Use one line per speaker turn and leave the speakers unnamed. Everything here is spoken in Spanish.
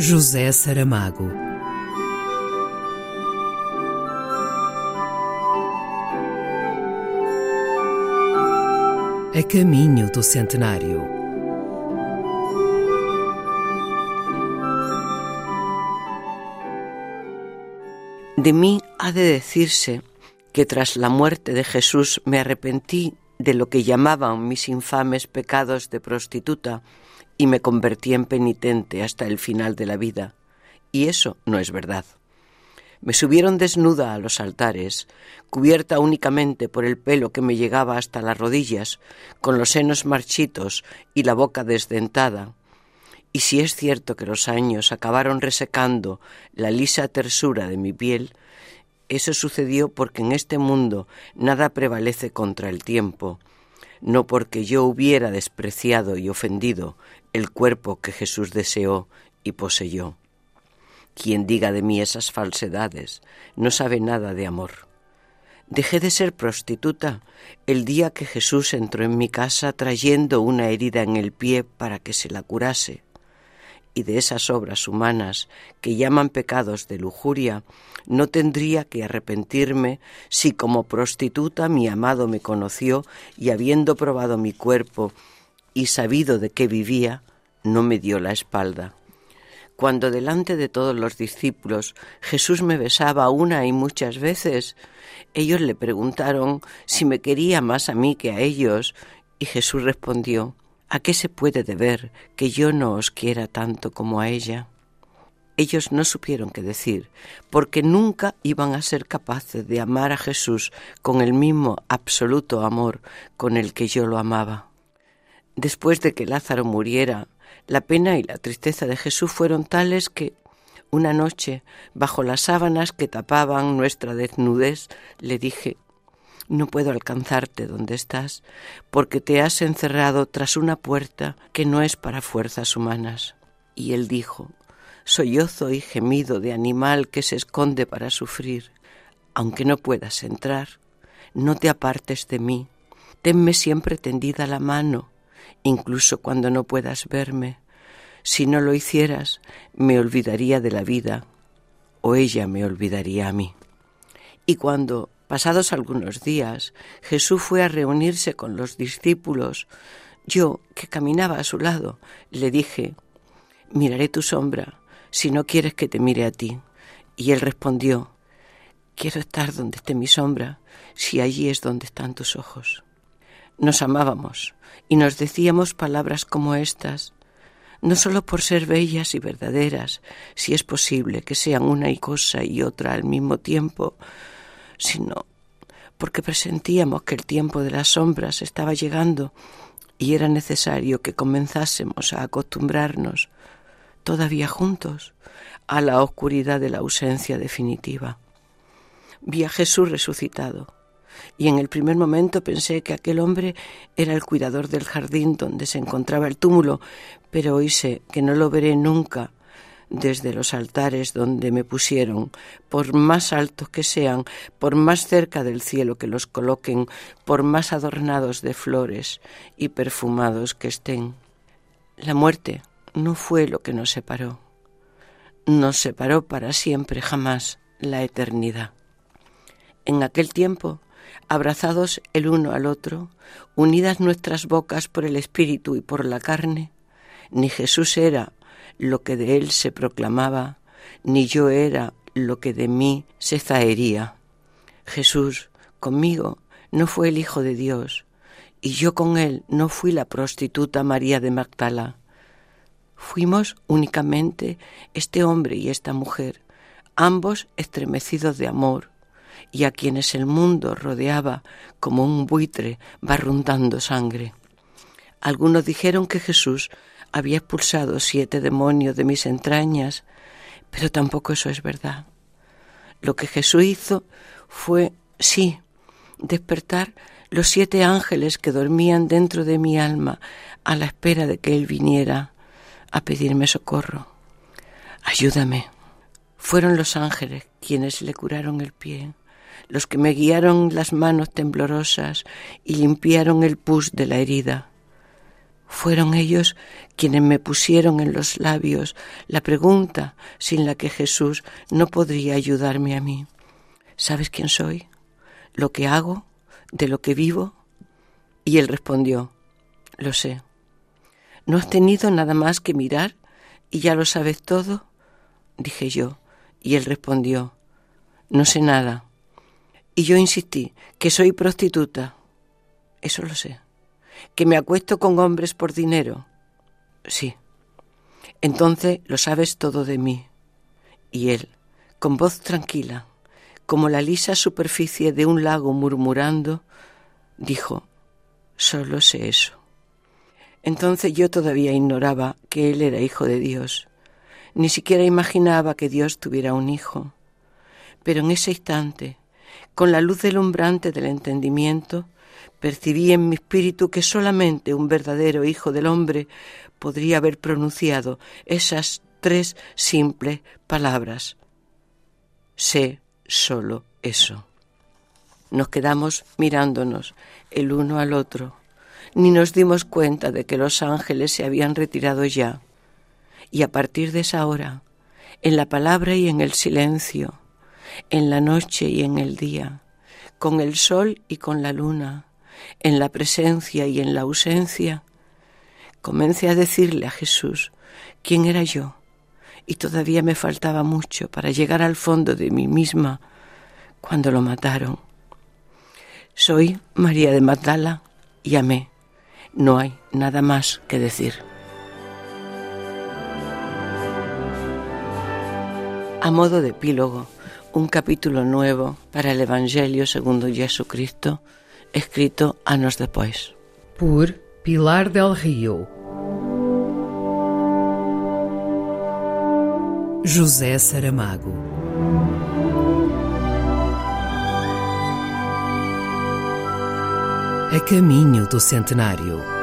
José Saramago. A caminho do centenário.
De mí ha de decirse que tras la muerte de Jesús me arrepentí de lo que llamaban mis infames pecados de prostituta y me convertí en penitente hasta el final de la vida. Y eso no es verdad. Me subieron desnuda a los altares, cubierta únicamente por el pelo que me llegaba hasta las rodillas, con los senos marchitos y la boca desdentada. Y si es cierto que los años acabaron resecando la lisa tersura de mi piel, eso sucedió porque en este mundo nada prevalece contra el tiempo, no porque yo hubiera despreciado y ofendido el cuerpo que Jesús deseó y poseyó. Quien diga de mí esas falsedades no sabe nada de amor. Dejé de ser prostituta el día que Jesús entró en mi casa trayendo una herida en el pie para que se la curase. Y de esas obras humanas que llaman pecados de lujuria, no tendría que arrepentirme si como prostituta mi amado me conoció y habiendo probado mi cuerpo y sabido de qué vivía, no me dio la espalda. Cuando delante de todos los discípulos Jesús me besaba una y muchas veces, ellos le preguntaron si me quería más a mí que a ellos, y Jesús respondió, ¿A qué se puede deber que yo no os quiera tanto como a ella? Ellos no supieron qué decir, porque nunca iban a ser capaces de amar a Jesús con el mismo absoluto amor con el que yo lo amaba. Después de que Lázaro muriera, la pena y la tristeza de Jesús fueron tales que una noche, bajo las sábanas que tapaban nuestra desnudez, le dije, no puedo alcanzarte donde estás, porque te has encerrado tras una puerta que no es para fuerzas humanas. Y él dijo, sollozo y gemido de animal que se esconde para sufrir, aunque no puedas entrar, no te apartes de mí, tenme siempre tendida la mano, incluso cuando no puedas verme. Si no lo hicieras, me olvidaría de la vida, o ella me olvidaría a mí. Y cuando, pasados algunos días, Jesús fue a reunirse con los discípulos, yo, que caminaba a su lado, le dije, miraré tu sombra si no quieres que te mire a ti. Y él respondió, quiero estar donde esté mi sombra, si allí es donde están tus ojos. Nos amábamos y nos decíamos palabras como estas, no solo por ser bellas y verdaderas, si es posible que sean una y cosa y otra al mismo tiempo, sino porque presentíamos que el tiempo de las sombras estaba llegando y era necesario que comenzásemos a acostumbrarnos, todavía juntos, a la oscuridad de la ausencia definitiva. Vi a Jesús resucitado y en el primer momento pensé que aquel hombre era el cuidador del jardín donde se encontraba el túmulo, pero hoy sé que no lo veré nunca desde los altares donde me pusieron, por más altos que sean, por más cerca del cielo que los coloquen, por más adornados de flores y perfumados que estén. La muerte no fue lo que nos separó. Nos separó para siempre jamás la eternidad. En aquel tiempo abrazados el uno al otro, unidas nuestras bocas por el espíritu y por la carne, ni Jesús era lo que de él se proclamaba, ni yo era lo que de mí se zahería. Jesús conmigo no fue el Hijo de Dios, y yo con él no fui la prostituta María de Magdala. Fuimos únicamente este hombre y esta mujer, ambos estremecidos de amor, y a quienes el mundo rodeaba como un buitre barruntando sangre. Algunos dijeron que Jesús había expulsado siete demonios de mis entrañas, pero tampoco eso es verdad. Lo que Jesús hizo fue, sí, despertar los siete ángeles que dormían dentro de mi alma a la espera de que Él viniera a pedirme socorro. Ayúdame. Fueron los ángeles quienes le curaron el pie los que me guiaron las manos temblorosas y limpiaron el pus de la herida. Fueron ellos quienes me pusieron en los labios la pregunta sin la que Jesús no podría ayudarme a mí. ¿Sabes quién soy? ¿Lo que hago? ¿De lo que vivo? Y él respondió, lo sé. ¿No has tenido nada más que mirar y ya lo sabes todo? Dije yo, y él respondió, no sé nada. Y yo insistí, que soy prostituta. Eso lo sé. Que me acuesto con hombres por dinero. Sí. Entonces lo sabes todo de mí. Y él, con voz tranquila, como la lisa superficie de un lago murmurando, dijo, solo sé eso. Entonces yo todavía ignoraba que él era hijo de Dios. Ni siquiera imaginaba que Dios tuviera un hijo. Pero en ese instante, con la luz delumbrante del entendimiento, percibí en mi espíritu que solamente un verdadero hijo del hombre podría haber pronunciado esas tres simples palabras. Sé solo eso. Nos quedamos mirándonos el uno al otro, ni nos dimos cuenta de que los ángeles se habían retirado ya. Y a partir de esa hora, en la palabra y en el silencio, en la noche y en el día, con el sol y con la luna, en la presencia y en la ausencia, comencé a decirle a Jesús quién era yo, y todavía me faltaba mucho para llegar al fondo de mí misma cuando lo mataron. Soy María de Magdala y amé. No hay nada más que decir. A modo de epílogo, un capítulo nuevo para el Evangelio segundo Jesucristo, escrito anos depois.
Por Pilar del Rio. José Saramago. A caminho do centenário.